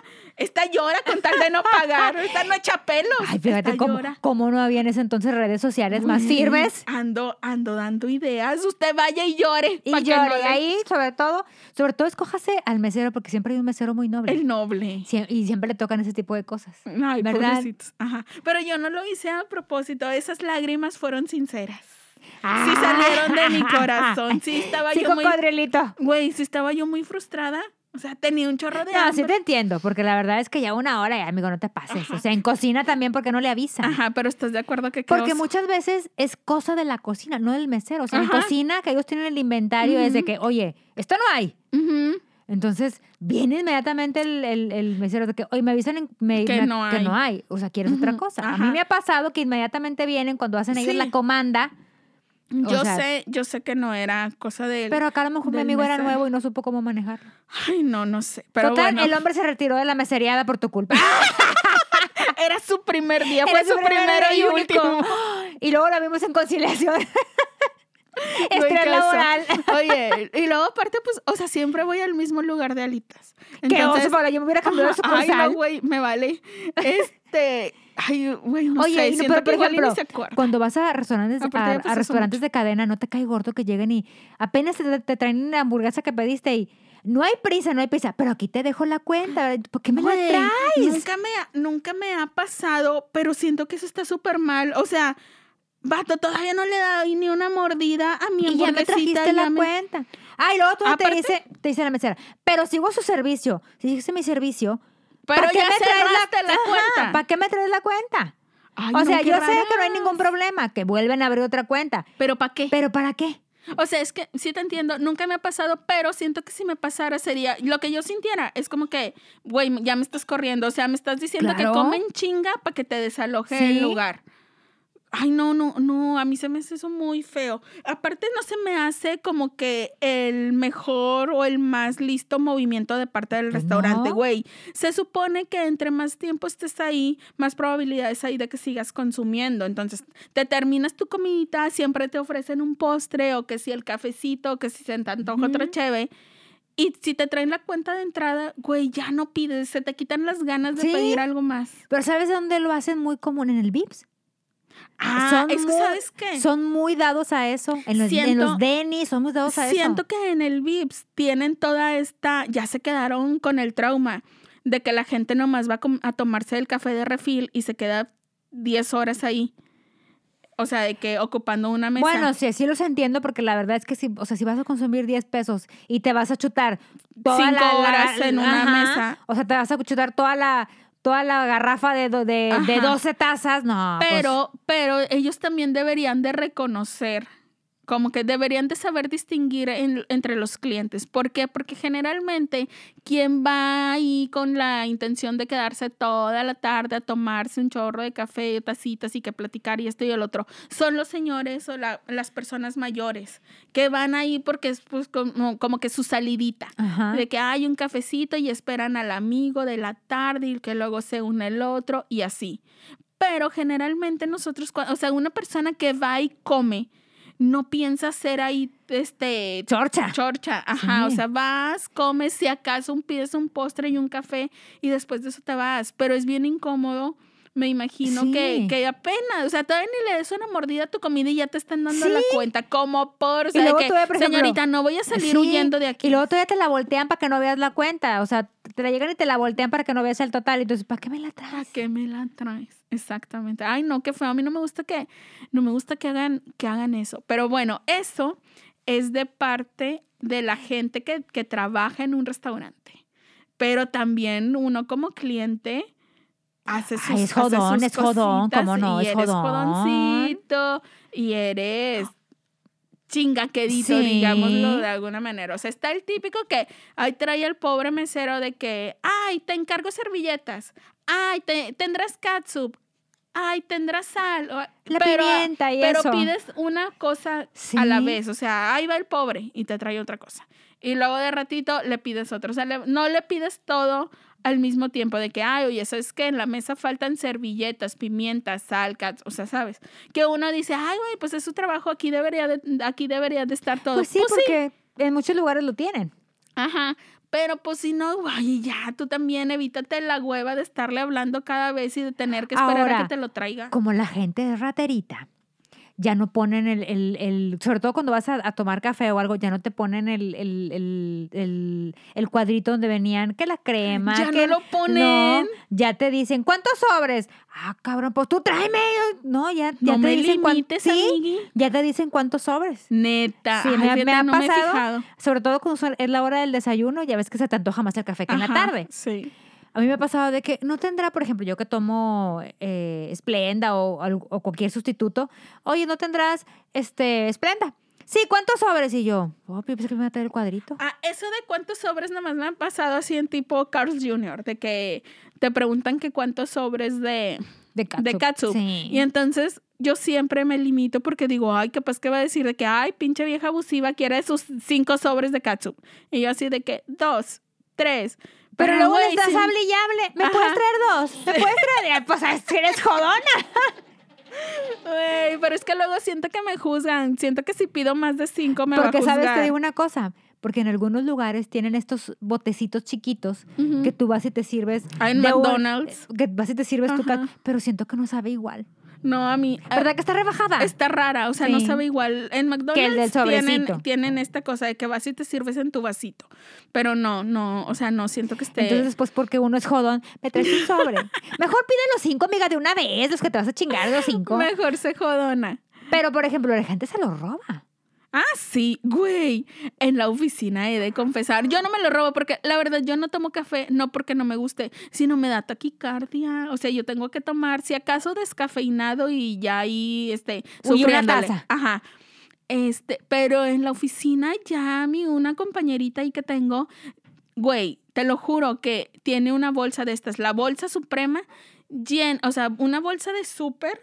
esta llora con tal de no pagar, esta no echa pelos. Ay, fíjate cómo, cómo no había en ese entonces redes sociales más firmes. Ando, ando dando ideas. Usted vaya y llore. Y que llore. no y le- ahí, sobre todo, sobre todo, escójase al mesero, porque siempre hay un mesero muy noble. El noble. Sie- y siempre le tocan ese tipo de cosas. Ay, ¿Verdad? pobrecitos. Ajá. Pero yo no lo hice a propósito. Esas lágrimas fueron sinceras. Sí Ah. salieron de mi corazón. Sí estaba Sí, yo muy... Güey, sí estaba yo muy frustrada. O sea, tenía un chorro de No, sí te entiendo, porque la verdad es que ya una hora, ya, amigo, no te pases. O sea, en cocina también, porque no le avisan. Ajá, pero ¿estás de acuerdo que Porque muchas veces es cosa de la cocina, no del mesero. O sea, en cocina, que ellos tienen el inventario, es de que, oye, esto no hay. Ujú. Entonces, viene inmediatamente el, el, el mesero de que, oye, me avisan en- me- Que me- no que hay. no hay. O sea, quieres otra cosa. A mí me ha pasado que inmediatamente vienen cuando hacen ellos Sí. la comanda, Yo sea- sé, yo sé que no era cosa de... pero acá a lo mejor mi amigo era nuevo y no supo cómo manejarlo. Ay, no, no sé. Pero Total, bueno, el hombre se retiró de la meseriada por tu culpa. era su primer día. Era Fue su su primer primero y único. último. y luego la vimos en conciliación. Estrés laboral. Oye, y luego aparte, pues, o sea, siempre voy al mismo lugar de alitas. Qué oso, Paula, yo me hubiera cambiado de Ay, no, güey, me vale. Este, ay, güey, no Oye, sé, y no, siento pero, que por igual y ni ejemplo, acuerda. cuando vas a restaurantes, Aparte a, ya a pasó restaurantes de cadena, no te cae gordo que lleguen y apenas te, te traen la hamburguesa que pediste y no hay prisa, no hay prisa, pero aquí te dejo la cuenta. ¿Por qué me Güey, la traes? Nunca me, ha- nunca me ha pasado, pero siento que eso está súper mal. O sea, vato, todavía no le he dado ni una mordida a mi Y ya me trajiste ya la me- cuenta. Ay, luego tú te dice, te dice la mesera, pero sigo su servicio. Si sigues mi servicio, Pero ¿para qué me traes la, cuenta. ¿Para qué me traes la cuenta? Ay, o no, sea, yo sé que no hay ningún problema, que vuelven a abrir otra cuenta. ¿Pero para qué? ¿Pero para qué? O sea, es que sí te entiendo, nunca me ha pasado, pero siento que si me pasara sería, lo que yo sintiera es como que, güey, ya me estás corriendo, o sea, me estás diciendo Claro. que comen chinga para que te desaloje Sí. el lugar. Ay, no, no, no, a mí se me hace eso muy feo. Aparte no se me hace como que el mejor o el más listo movimiento de parte del restaurante, no. güey. Se supone que entre más tiempo estés ahí, más probabilidades hay de que sigas consumiendo. Entonces, te terminas tu comidita, siempre te ofrecen un postre o que si el cafecito, o que si se te antoja otro Ujú. cheve. Y si te traen la cuenta de entrada, güey, ya no pides, se te quitan las ganas de Sí. pedir algo más. Pero ¿sabes dónde lo hacen muy común? En el VIPS. Ah, Son es que muy- ¿sabes qué? Son muy dados a eso. En los, en Siento- los Denis son muy dados a Siento eso. que en el VIPS tienen toda esta, ya se quedaron con el trauma de que la gente nomás va a, tomarse el café de refil y se queda 10 horas ahí. O sea, de que ocupando una mesa. Bueno, sí, sí los entiendo porque la verdad es que si, o sea, si vas a consumir 10 pesos y te vas a chutar toda Cinco la, la- horas en una ajá, mesa. O sea, te vas a chutar toda la toda la garrafa de, do- de, de Ajá. 12 tazas, no. pues, pero, pero ellos también deberían de reconocer, como que deberían de saber distinguir en- entre los clientes. ¿Por qué? Porque generalmente quien va ahí con la intención de quedarse toda la tarde a tomarse un chorro de café, tacitas y que platicar y esto y el otro, son los señores o la- las personas mayores que van ahí porque es pues como, como que su salidita. Ajá. De que hay un cafecito y esperan al amigo de la tarde y que luego se une el otro y así. Pero generalmente nosotros, o sea, una persona que va y come, no piensa hacer ahí este Chorcha. chorcha, ajá, o sea, vas, comes, si acaso un, pides un postre y un café y después de eso te vas, pero es bien incómodo. Me imagino que, Sí. que apenas, o sea, todavía ni le des una mordida a tu comida y ya te están dando la cuenta, como por, o sea, luego que, todavía, por ejemplo, señorita, no voy a salir Sí, huyendo de aquí. Y luego todavía te la voltean para que no veas la cuenta. O sea, te la llegan y te la voltean para que no veas el total. Y entonces, ¿para qué me la ¿Para traes? qué me la traes? Exactamente. Ay, no, qué feo. A mí no me gusta que, no me gusta que hagan, que hagan eso. Pero bueno, eso es de parte de la gente que, que trabaja en un restaurante. Pero también uno como cliente hace sus, Ay, es hace jodón, sus es jodón, ¿cómo no? Y Es eres jodón. jodoncito y eres chingaquedito, Sí. digámoslo de alguna manera. O sea, está el típico que ahí trae el pobre mesero de que, ay, te encargo servilletas, ay, te, tendrás catsup, ay, tendrás sal. La pero, pimienta y pero eso. pides una cosa a la Sí. vez. O sea, ahí va el pobre y te trae otra cosa. Y luego de ratito le pides otro. O sea, le- no le pides todo al mismo tiempo de que, ay, oye, eso es que en la mesa faltan servilletas, pimientas, sal, cats, o sea, ¿sabes? Que uno dice, ay, güey, pues es su trabajo, aquí debería de, aquí debería de estar todo. Pues sí, porque en muchos lugares lo tienen. Ajá. Pero pues si no, güey, ya, tú también evítate la hueva de estarle hablando cada vez y de tener que esperar a que te lo traiga. Como la gente es raterita, ya no ponen el, el, el- sobre todo cuando vas a, a tomar café o algo, ya no te ponen el, el, el, el- el cuadrito donde venían que la crema. Ya no lo No, ponen. ya te dicen, ¿cuántos sobres? Ah, cabrón, pues tú tráeme. No, ya, ya No te me dicen cuán- limites, sí, amigui. ya te dicen cuántos sobres. Neta. Sí, Ay, me ha- me fíjate, ha no me he pasado. fijado. Sobre todo cuando es la hora del desayuno, ya ves que se te antoja más el café que en la tarde. Sí. A mí me ha pasado de que no tendrá, por ejemplo, yo que tomo eh, Splenda o, al- o cualquier sustituto, oye, ¿no tendrás este Splenda? Sí, ¿cuántos sobres? Y yo, oh, pensé que me iba a traer el cuadrito. Ah, eso de cuántos sobres nomás me han pasado así en tipo Carl's Jr., de que te preguntan que cuántos sobres de, De catsup. de. Sí. Y entonces yo siempre me limito porque digo, ay, capaz que va a decir de que, ay, pinche vieja abusiva quiere sus cinco sobres de catsup. Y yo así de que, dos, tres. Pero luego le güey, estás sí. hable y hable. ¿Me Ajá. puedes traer dos? ¿Me puedes traer? Pues eres jodona. Güey, pero es que luego siento que me juzgan. Siento que si pido más de cinco me Porque, va a ¿sabes? juzgar. Te digo una cosa. Porque en algunos lugares tienen estos botecitos chiquitos que tú vas y te sirves. Ah, en un- McDonald's. que vas y te sirves tu cat, pero siento que no sabe igual. No, a mí. ¿Verdad que está rebajada? Está rara, o sea, no sabe igual. En McDonald's Que el del tienen, sobrecito. tienen esta cosa de que vas y te sirves en tu vasito. Pero no, no, o sea, no siento que esté. Entonces, pues porque uno es jodón, me traes un sobre. Mejor pide los cinco, amiga, de una vez, los que te vas a chingar los cinco. Mejor se jodona. Pero, por ejemplo, la gente se los roba. Ah, sí, güey. En la oficina he de confesar. Yo no me lo robo porque la verdad yo no tomo café, no porque no me guste, sino me da taquicardia. O sea, yo tengo que tomar, si acaso, descafeinado y ya ahí, este, Uy, una taza. Ajá. Este, pero en la oficina ya mi una compañerita ahí que tengo, güey, te lo juro que tiene una bolsa de estas, la bolsa suprema, llena, o sea, una bolsa de súper,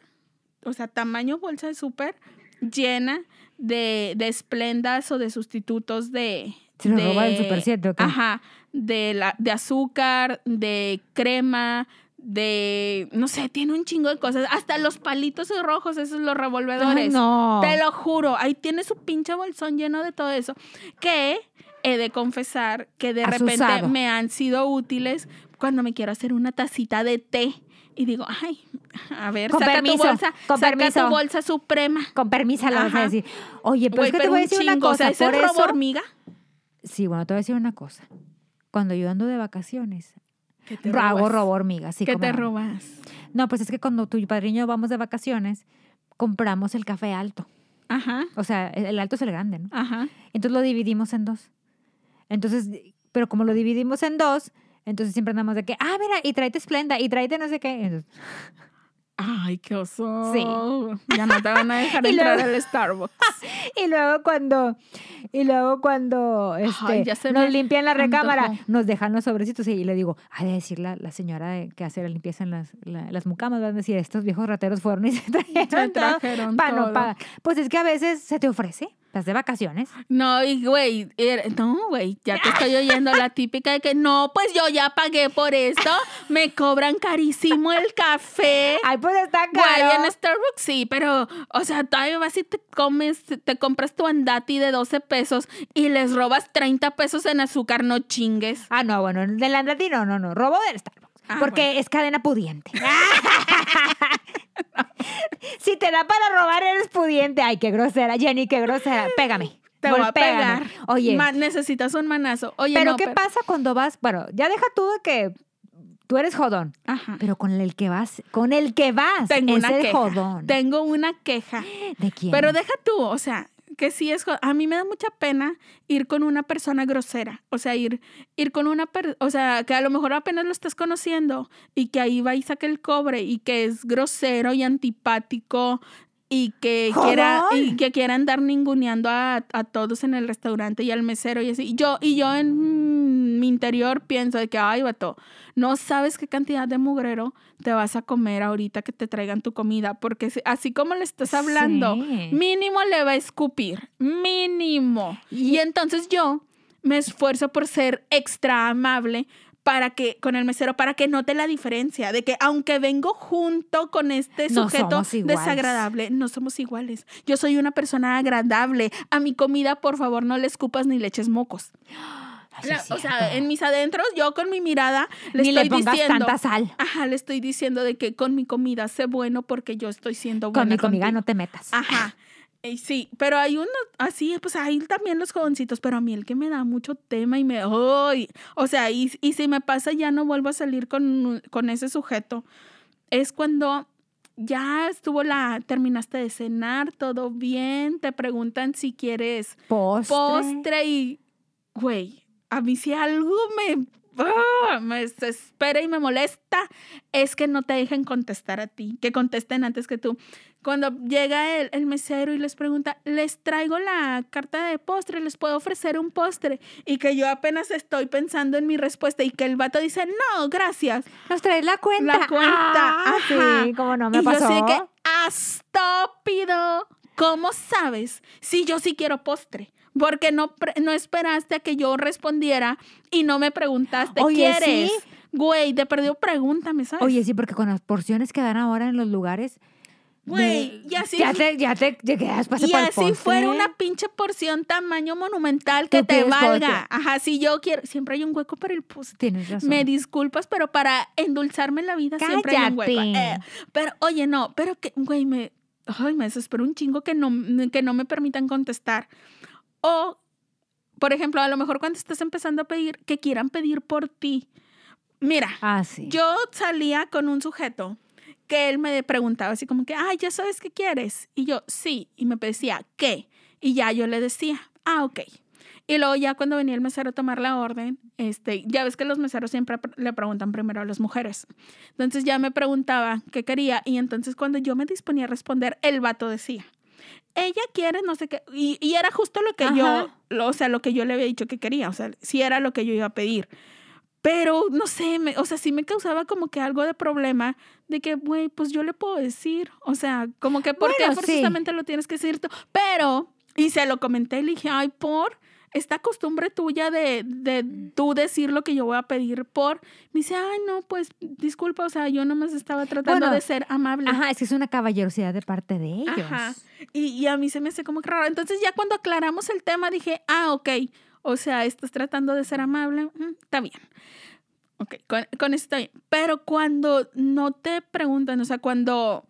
o sea, tamaño bolsa de súper, llena de, de esplendas o de sustitutos de... Se lo de- roba del Super 7, ¿o qué? Ajá, de, la, de azúcar, de crema, de, no sé, tiene un chingo de cosas, hasta los palitos rojos, esos los revolvedores. Ay, no. Te lo juro, ahí tiene su pinche bolsón lleno de todo eso. Que he de confesar que de repente me han sido útiles cuando me quiero hacer una tacita de té. Y digo, ay, a ver, Con saca permiso, tu bolsa, con saca permiso. tu bolsa suprema. Con permiso, le vas a decir. Oye, pero Güey, es que te pero voy a un decir una chingo, o cosa. sea, ¿ese por robo eso, hormiga? Sí, bueno, te voy a decir una cosa. Cuando yo ando de vacaciones, ¿Qué te hago robas? robo hormigas. Sí, ¿Qué cómo te no. robas? No, pues es que cuando tu padrino y yo vamos de vacaciones, compramos el café alto. Ajá, O sea, el el alto es el grande, ¿no? ajá. Entonces lo dividimos en dos. Entonces, pero como lo dividimos en dos, entonces siempre andamos de que, ah, mira, y tráete Splenda, y tráete no sé qué. Ay, qué oso. Sí. Ya no te van a dejar entrar luego- al Starbucks. y luego cuando, y luego cuando este, nos limpian la recámara, antojó. nos dejan los sobrecitos y le digo, ha de decir la, la señora de- que hace la limpieza en las, la- las mucamas, van a decir, estos viejos rateros fueron y se trajeron todo trajeron no todo. pagar. Pues es que a veces se te ofrece, estás de vacaciones. No, y güey, era- no, güey, ya te estoy oyendo la típica de que no, pues yo ya pagué por esto, me cobran carísimo el café. Ay, pues está Güey, caro. en Starbucks sí, pero, o sea, todavía vas y te comes, te compras tu andati de 12 pesos y les robas 30 pesos en azúcar, no chingues. Ah, no, bueno, del Andati no, no, no, robo del Starbucks. Ah, porque es cadena pudiente. si te da para robar, eres pudiente. Ay, qué grosera, Jenny, qué grosera. Pégame. Te voy a pegar. Oye, Ma- necesitas un manazo. Oye, pero no, ¿qué pasa cuando vas? Bueno, ya deja tú de que tú eres jodón, Ajá. pero con el que vas, con el que vas, Tengo es una el queja. jodón. Tengo una queja. ¿De quién? Pero deja tú, o sea, que sí es, jo- a mí me da mucha pena ir con una persona grosera, o sea, ir, ir con una, per- o sea, que a lo mejor apenas lo estás conociendo y que ahí va y saca el cobre y que es grosero y antipático y que quiera y que quiera andar ninguneando a, a todos en el restaurante y al mesero y así. Y yo, y yo en mi interior pienso de que, ay, vato, no sabes qué cantidad de mugrero te vas a comer ahorita que te traigan tu comida, porque así como le estás hablando, Sí. mínimo le va a escupir, mínimo. Y entonces yo me esfuerzo por ser extra amable para que con el mesero para que note la diferencia de que aunque vengo junto con este No sujeto desagradable, no somos iguales. Yo soy una persona agradable. A mi comida, por favor, no le escupas ni le eches mocos. La- o sea, en mis adentros, yo con mi mirada le Ni estoy le diciendo. tanta sal. Ajá, le estoy diciendo de que con mi comida sé bueno porque yo estoy siendo buena Con mi comida contigo. no te metas. Ajá. Y sí, pero hay uno así, pues hay también los jovencitos, pero a mí el que me da mucho tema y me... ¡ay! O sea, y, y si me pasa ya no vuelvo a salir con, con ese sujeto. Es cuando ya estuvo la... Terminaste de cenar, todo bien, te preguntan si quieres Postre. postre y... Güey, a mí si algo me... ¡ah! me desespera y me molesta es que no te dejen contestar a ti, que contesten antes que tú. Cuando llega el, el mesero y les pregunta, les traigo la carta de postre, les puedo ofrecer un postre. Y que yo apenas estoy pensando en mi respuesta y que el vato dice, no, gracias. Nos traes la cuenta. La cuenta, Ah, ajá. Sí, como no me y pasó. yo sé que, estúpido, ¿cómo sabes si yo sí quiero postre? Porque no, no esperaste a que yo respondiera y no me preguntaste, Oye, ¿quieres? sí. Güey, te perdió, pregúntame, ¿sabes? Oye, sí, porque con las porciones que dan ahora en los lugares. Güey, y así Ya te, ya te, ya quedas pase y así fuera una pinche porción tamaño monumental que te valga. Ajá, si yo quiero, siempre hay un hueco para el postre. Tienes razón. Me disculpas, pero para endulzarme la vida siempre hay un hueco. Eh, pero, oye, no, pero que, güey, me, ay, me desespero un chingo que no, que no me permitan contestar. O, por ejemplo, a lo mejor cuando estás empezando a pedir, que quieran pedir por ti. Mira, Ah, sí. yo salía con un sujeto que él me preguntaba así como que, ay, ya sabes qué quieres. Y yo, sí. Y me decía, ¿qué? Y ya yo le decía, ah, ok. Y luego ya cuando venía el mesero a tomar la orden, este, ya ves que los meseros siempre pre- le preguntan primero a las mujeres. Entonces ya me preguntaba qué quería y entonces cuando yo me disponía a responder, el vato decía, ella quiere no sé qué. Y, y era justo lo que yo, lo- o sea, lo que yo le había dicho que quería, o sea, sí era lo que yo iba a pedir. Pero no sé, me- o sea, sí me causaba como que algo de problema de que, güey, pues yo le puedo decir. O sea, como que, ¿por qué Bueno, sí. forzosamente lo tienes que decir tú? Pero, y se lo comenté y le dije, ay, por esta costumbre tuya de, de tú decir lo que yo voy a pedir por. Me dice, ay, no, pues disculpa, o sea, yo nomás estaba tratando Bueno, de ser amable. Ajá, es que es una caballerosidad de parte de ellos. Ajá. Y, y a mí se me hace como que raro. Entonces ya cuando aclaramos el tema dije, ah, ok, o sea, estás tratando de ser amable, mm, está bien. Ok, con, con eso está bien. Pero cuando no te preguntan, o sea, cuando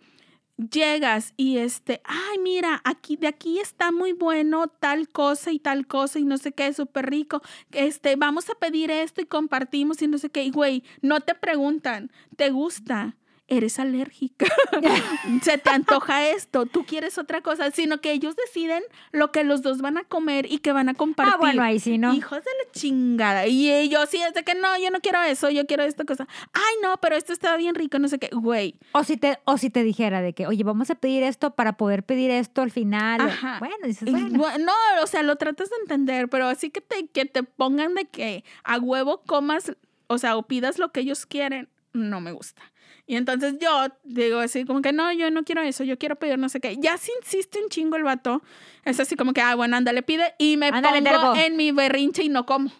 llegas y este, ay, mira, aquí de aquí está muy bueno tal cosa y tal cosa y no sé qué, súper rico. Este, vamos a pedir esto y compartimos y no sé qué. Y güey, no te preguntan, ¿te gusta? Eres alérgica, se te antoja esto, tú quieres otra cosa, sino que ellos deciden lo que los dos van a comer y que van a compartir. Ah, bueno, ahí sí, ¿no? Hijos de la chingada. Y yo sí, es de que no, yo no quiero eso, yo quiero esta cosa. Ay, no, pero esto estaba bien rico, no sé qué, güey. O si te, o si te dijera de que, oye, vamos a pedir esto para poder pedir esto al final. Ajá. Bueno, dices, bueno. No, o sea, lo tratas de entender, pero así que te, que te pongan de que a huevo comas, o sea, o pidas lo que ellos quieren, no me gusta. Y entonces yo digo así como que no, yo no quiero eso, yo quiero pedir no sé qué. Ya si insiste un chingo el vato, es así como que, ah, bueno, ándale, pide y me pongo en mi berrinche y no como.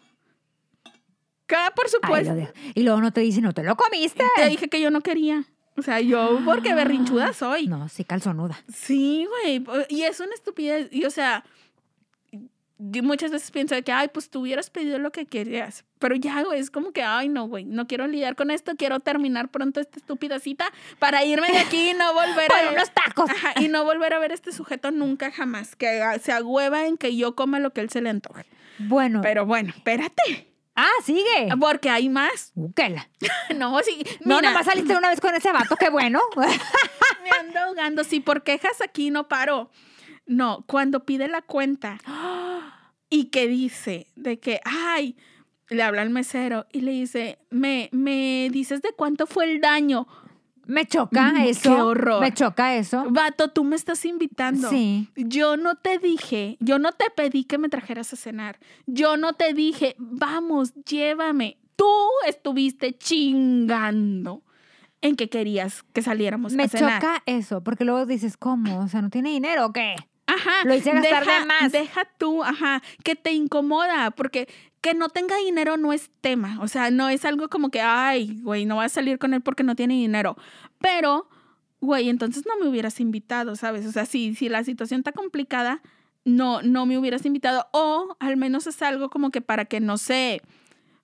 ¿Qué? Por supuesto. y luego no te dice, no te lo comiste. Te dije que yo no quería. O sea, yo porque berrinchuda soy. No, sí, calzonuda. Sí, güey. Y es una estupidez. Y o sea, muchas veces pienso de que, ay, pues tú hubieras pedido lo que querías. Pero ya, güey, es como que, ay, no, güey, no quiero lidiar con esto, quiero terminar pronto esta estúpida cita para irme de aquí y no volver a... unos tacos. y no volver a ver a este sujeto nunca jamás, que se agüeva en que yo coma lo que él se le antoje. Bueno. Pero bueno, espérate. Ah, sigue. Porque hay más. Búsquela. no, sí. Mira. No, nomás saliste una vez con ese vato, qué bueno. Me ando ahogando. Sí, por quejas aquí no paro. No, cuando pide la cuenta y que dice de que, ay, le habla al mesero y le dice, me, me dices de cuánto fue el daño. Me choca mm, eso. Qué horror. Me choca eso. Vato, tú me estás invitando. Sí. Yo no te dije, yo no te pedí que me trajeras a cenar. Yo no te dije, vamos, llévame. Tú estuviste chingando en que querías que saliéramos a cenar. Me choca eso, porque luego dices, ¿cómo? O sea, ¿no tiene dinero o qué? Ajá. Lo hice gastar deja, de más. Deja tú, ajá, que te incomoda, porque que no tenga dinero no es tema. O sea, no es algo como que, ay, güey, no vas a salir con él porque no tiene dinero. Pero, güey, entonces no me hubieras invitado, ¿sabes? O sea, si, si la situación está complicada, no, no me hubieras invitado. O al menos es algo como que para que no se.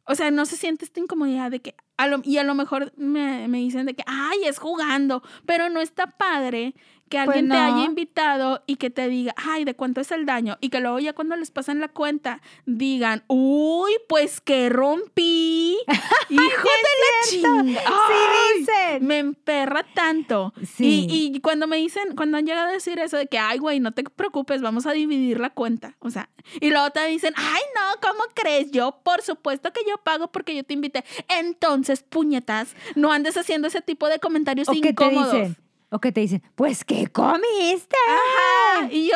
O sea, no se siente esta incomodidad de que. A lo, y a lo mejor me, me dicen de que, ay, es jugando. Pero no está padre que Pues alguien te haya invitado y que te diga, ay, ¿de cuánto es el daño? Y que luego ya cuando les pasan la cuenta digan, uy, pues que rompí. Hijo de la chinga. Sí dicen. Me emperra tanto. Sí. Y, y cuando me dicen, cuando han llegado a decir eso de que, ay, güey, no te preocupes, vamos a dividir la cuenta. O sea, y luego te dicen, ay, no, ¿cómo crees? Yo, por supuesto que yo pago porque yo te invité. Entonces, puñetas, no andes haciendo ese tipo de comentarios ¿O qué te incómodos. dicen? ¿O qué te dicen? Pues, ¿qué comiste? Ajá. Y yo.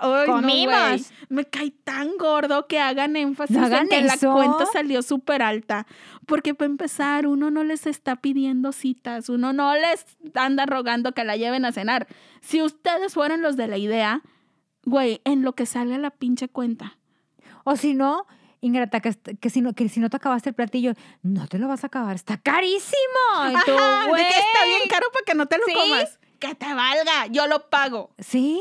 Ay, no, Comimos. Me cae tan gordo que hagan énfasis No en hagan que eso. la cuenta salió súper alta. Porque para empezar, uno no les está pidiendo citas, uno no les anda rogando que la lleven a cenar. Si ustedes fueran los de la idea, güey, en lo que sale la pinche cuenta. O si no, Ingrata, que, que, si no, que si no te acabaste el platillo, no te lo vas a acabar, está carísimo. Y tú, Ajá, de güey. que está bien caro para que no te lo Sí. comas. Que te valga, yo lo pago. Sí,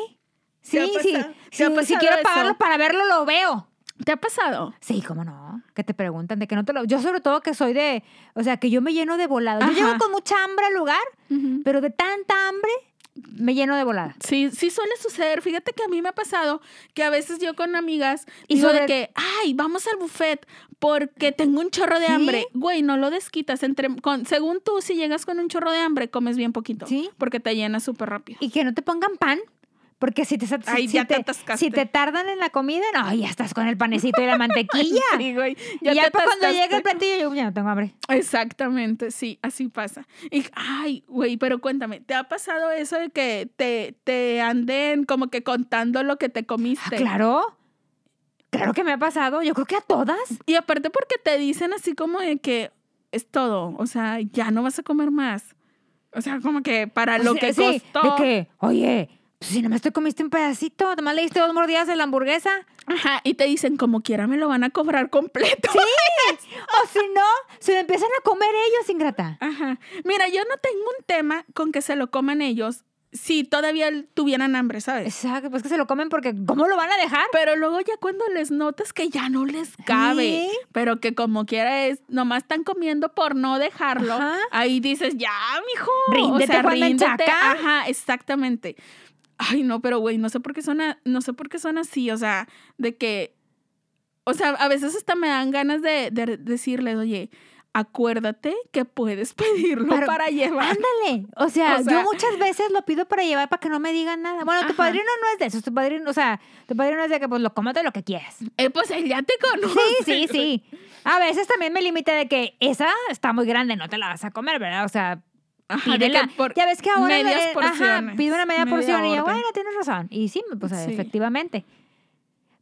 ¿Te ha sí, sí. Si, quiero eso? pagarlo para verlo, lo veo. ¿Te ha pasado? Sí, cómo no. Que te preguntan de que no te lo. Yo, sobre todo, que soy de. O sea, que yo me lleno de volada. Yo llego con mucha hambre al lugar, pero de tanta hambre, me lleno de volada. Sí, sí suele suceder. Fíjate que a mí me ha pasado que a veces yo con amigas Y digo de sobre- que, ay, vamos al buffet porque tengo un chorro de ¿Sí? hambre. Güey, no lo desquitas. Entre, con, según tú, si llegas con un chorro de hambre, comes bien poquito. Sí. Porque te llenas súper rápido. Y que no te pongan pan. Porque si te, si, Ay, si te si te tardan en la comida, no, ya estás con el panecito y la mantequilla. Sí, güey. y ya para cuando llega el platillo, yo ya no tengo hambre. Exactamente, sí, así pasa. Y, ay, güey, pero cuéntame, ¿te ha pasado eso de que te, te anden como que contando lo que te Ah, comiste? claro. Claro que me ha pasado. Yo creo que a todas. Y aparte porque te dicen así como de que es todo, o sea, ya no vas a comer más. O sea, como que para lo sea, que sí, costó. De que, oye, pues si nomás te comiste un pedacito, nomás le diste dos mordidas de la hamburguesa. Ajá, y te dicen como quiera me lo van a cobrar completo. O si no, se lo empiezan a comer ellos, ingrata. Ajá. Mira, yo no tengo un tema con que se lo coman ellos si todavía tuvieran hambre, ¿sabes? Exacto, pues que se lo comen porque ¿cómo lo van a dejar? Pero luego ya cuando les notas que ya no les cabe, ¿Sí? pero que como quiera es, nomás están comiendo por no dejarlo, Ajá. ahí dices, ya, mijo. Ríndete, o sea, Juan ríndete. Menchaca. Ajá, exactamente. Ay, no, pero güey, no sé por qué son, a- no sé por qué son así, o sea, de que, o sea, a veces hasta me dan ganas de, de decirles, oye, acuérdate que puedes pedirlo Pero- para llevar. Ándale. O sea, O sea- yo muchas veces lo pido para llevar para que no me digan nada. Bueno, tu Ajá. padrino no es de eso. Tu padrino, o sea, tu padrino es de que pues lo cómete lo que quieras. Eh, pues él ya te conoce. Sí, sí, sí. A veces también me limita de que esa está muy grande, no te la vas a comer, ¿verdad? O sea, Ajá, de pídela. por ya ves que ahora medias eh, ajá, pide una media, media porción y yo, orden. bueno, tienes razón. Y sí, pues Sí. efectivamente.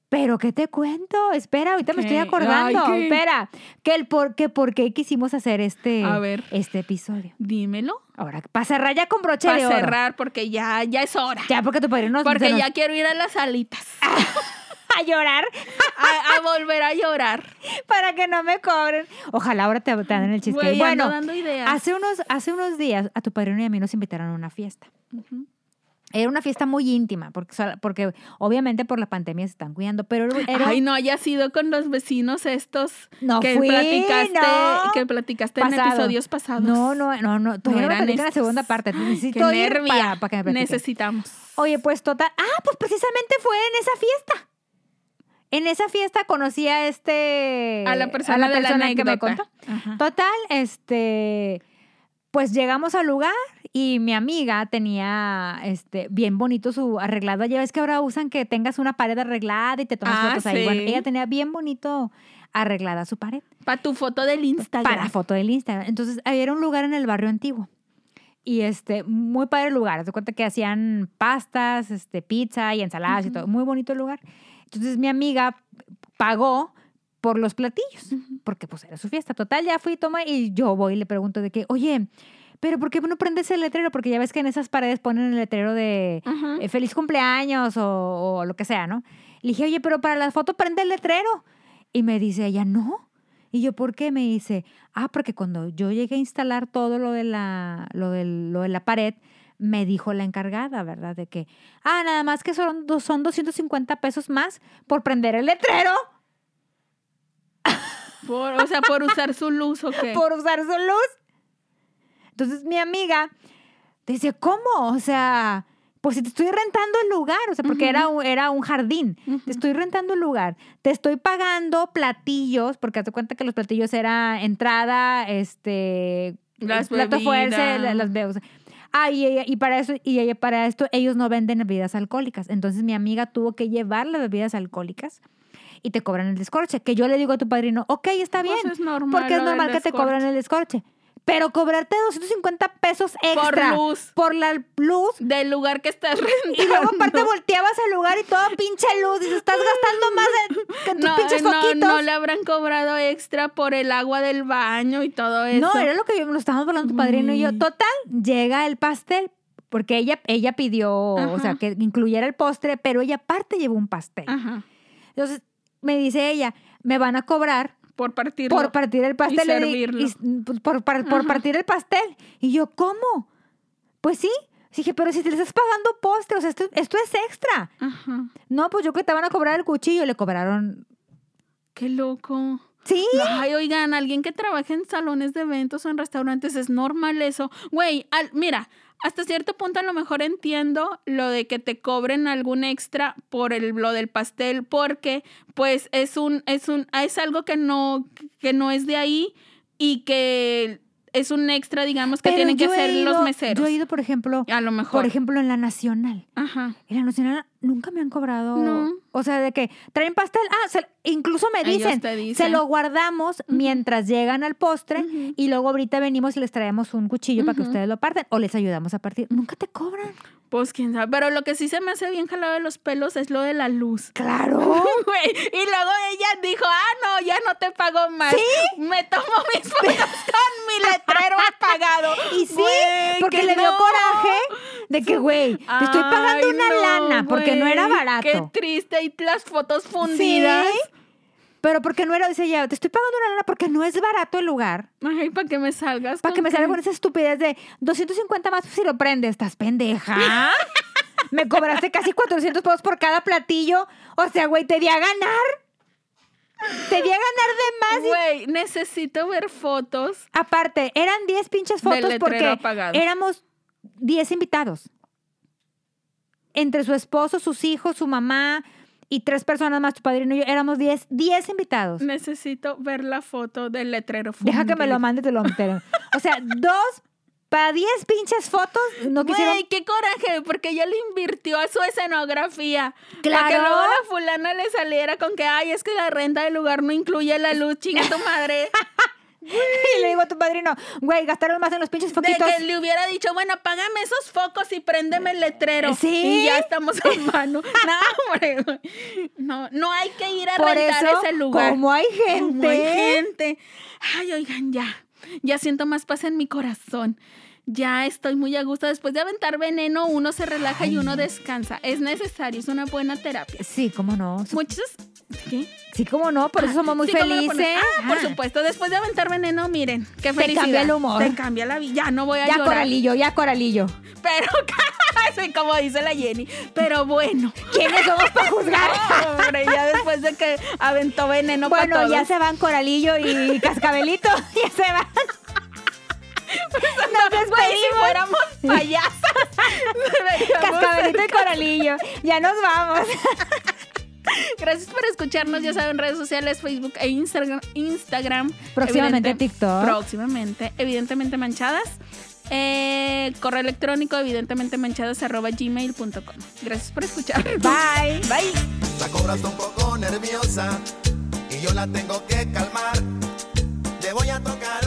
Pero ¿qué te cuento? Espera, ahorita me estoy ¿Qué? acordando. Ay, ¿qué? Espera, que el por qué, por qué quisimos hacer este, A ver. este episodio. Dímelo. Ahora, para cerrar ya con broche Para de oro. cerrar, porque ya, ya es hora. Ya, porque tu padrino nos- porque nos- ya quiero ir a las alitas. a llorar A, a volver a llorar. para que no me cobren. Ojalá ahora te, te den el chiste. Bueno, ando dando ideas. hace unos, hace unos días a tu padrino y a mí nos invitaron a una fiesta. Era una fiesta muy íntima, porque, porque obviamente por la pandemia se están cuidando, pero era, Ay, no haya sido con los vecinos estos No que fui, platicaste, no. que platicaste en episodios pasados. No, no, no, no. Todavía no, platican la segunda parte. Qué Necesito ir nervia. para, para que me. Necesitamos. Oye, pues total. Ah, pues precisamente fue en esa fiesta. En esa fiesta conocí a este. A la persona de la persona que me contó. Ajá. Total, este. Pues llegamos al lugar y mi amiga tenía este bien bonito su arreglado. Ya ves que ahora usan que tengas una pared arreglada y te tomas Ah, fotos ahí. Bueno, ella tenía bien bonito arreglada su pared Para tu foto del Instagram. para foto del Instagram. Entonces, era un lugar en el barrio antiguo. Y este, muy padre el lugar. Te cuenta que hacían pastas, este, pizza y ensaladas y todo. Muy bonito el lugar. Entonces, mi amiga pagó por los platillos, porque pues era su fiesta. Total, ya fui, toma, y yo voy y le pregunto de que, oye, pero ¿por qué no prendes el letrero? Porque ya ves que en esas paredes ponen el letrero de eh, feliz cumpleaños o, o lo que sea, ¿no? Le dije, oye, pero para la foto prende el letrero. Y me dice ella, no. Y yo, ¿por qué? Me dice, ah, porque cuando yo llegué a instalar todo lo de la, lo del- lo de la pared, me dijo la encargada, ¿verdad? De que, ah, nada más que son, son 250 pesos más por prender el letrero, Por- o sea, por usar su luz o qué. por usar su luz. Entonces mi amiga dice, ¿cómo? O sea, pues si te estoy rentando el lugar, o sea, porque era, un, era un jardín. Te estoy rentando el lugar, te estoy pagando platillos, porque hazte cuenta que los platillos era entrada, este, Las plato la- las bebidas. Ah, y, ella- y para eso, y ella- para esto ellos no venden bebidas alcohólicas. Entonces mi amiga tuvo que llevar las bebidas alcohólicas y te cobran el descorche. Que yo le digo a tu padrino, ok, está bien, Pues es normal. porque es normal que te cobran el descorche. Pero cobrarte 250 pesos extra Por luz. por la luz Del lugar que estás rentando. y luego aparte volteabas al lugar y todo pinche luz. Dices, estás gastando más que tus no, pinches no, foquitos. no le habrán cobrado extra por el agua del baño y todo eso. No, era lo que yo, nos estábamos hablando tu padrino y yo. Uy. Total, llega el pastel, porque ella, ella pidió, o sea, que incluyera el postre, pero ella aparte llevó un pastel. Ajá. Entonces, me dice ella, me van a cobrar Por partirlo. por partir el pastel. Di- servirlo. y- pues, por, por Ajá. partir el pastel. Y yo, ¿cómo? Pues sí. Dije, pero si te le estás pagando postre, o sea, esto, esto es extra. Ajá. No, pues yo que te van a cobrar el cuchillo, le cobraron. Qué loco. Sí. Ay, oigan, alguien que trabaje en salones de eventos o en restaurantes, es normal eso. Güey, al- mira, hasta cierto punto a lo mejor entiendo lo de que te cobren algún extra por el, lo del pastel, porque pues es un, es un, es algo que no, que no es de ahí y que es un extra, digamos, que Pero tienen que hacer los meseros. Yo he ido, por ejemplo, a lo mejor. por ejemplo, en la Nacional. Ajá. En la Nacional nunca me han cobrado. No. O sea, de que traen pastel. Ah, se- incluso me dicen, dicen. se lo guardamos mientras llegan al postre y luego ahorita venimos y les traemos un cuchillo para que ustedes lo parten o les ayudamos a partir. Nunca te cobran. Pues quién sabe. Pero lo que sí se me hace bien jalado de los pelos es lo de la luz. Claro. Y luego ella dijo, ah, no, ya no te pago más. Me tomo mis fotos con mi letrero apagado. Y sí, porque que le dio no. coraje de que, güey, te estoy pagando Ay, una no, lana porque no era barato. Qué triste, y las fotos fundidas. Sí. Pero porque no era, dice ella, te estoy pagando una lana porque no es barato el lugar. Ay, para que me salgas. Para que me salga con esa estupidez de 250 más si lo prendes. ¿Estás pendeja? me cobraste casi 400 pesos por cada platillo. O sea, güey, te di a ganar. Te di a ganar de más. y- Güey, necesito ver fotos. Aparte, eran 10 pinches fotos porque apagado. éramos 10 invitados. Entre su esposo, sus hijos, su mamá y tres personas más, tu padrino y yo, éramos 10, 10 invitados. Necesito ver la foto del letrero. Deja que me lo mande, te lo meteré. O sea, dos para 10 pinches fotos, no quisieron. Güey, qué coraje, porque ella le invirtió a su escenografía. Para que Claro. luego la fulana le saliera con que, ay, es que la renta del lugar no incluye la luz, chinga tu madre. Y le digo a tu padrino, güey, gastaron más en los pinches De foquitos. que le hubiera dicho, bueno, págame esos focos y préndeme el letrero. Sí. Y ya estamos en mano. No, hombre. No, no hay que ir a Por rentar eso, ese lugar. como hay gente. Como hay gente. Ay, oigan, ya. Ya siento más paz en mi corazón. Ya estoy muy a gusto. Después de aventar veneno, uno se relaja y uno descansa. Es necesario, es una buena terapia. Sí, cómo no. Muchos. ¿Qué? Sí, cómo no, por eso somos muy Sí, ¿cómo lo felices. Ah, por Ajá. supuesto. Después de aventar veneno, miren, qué Te felicidad. cambia el humor. Te cambia la vida. Ya no voy a Ya llorar. coralillo, ya coralillo. Pero, como dice la Jenny. Pero bueno. ¿Quiénes somos para juzgar? Hombre, ya después de que aventó veneno para bueno, todos. ya se van Coralillo y Cascabelito. ya se van. Nos Güey, si despedimos. fuéramos payasas, Cascabelito y Coralillo. Ya nos vamos. Gracias por escucharnos. Ya saben, redes sociales, Facebook e Instagram. Instagram Próximamente Evidente- TikTok. Próximamente. Evidentemente manchadas. Eh, correo electrónico, evidentemente manchadas, arroba gmail.com. Gracias por escuchar. Bye. Bye. La cobra está un poco nerviosa y yo la tengo que calmar. Le voy a tocar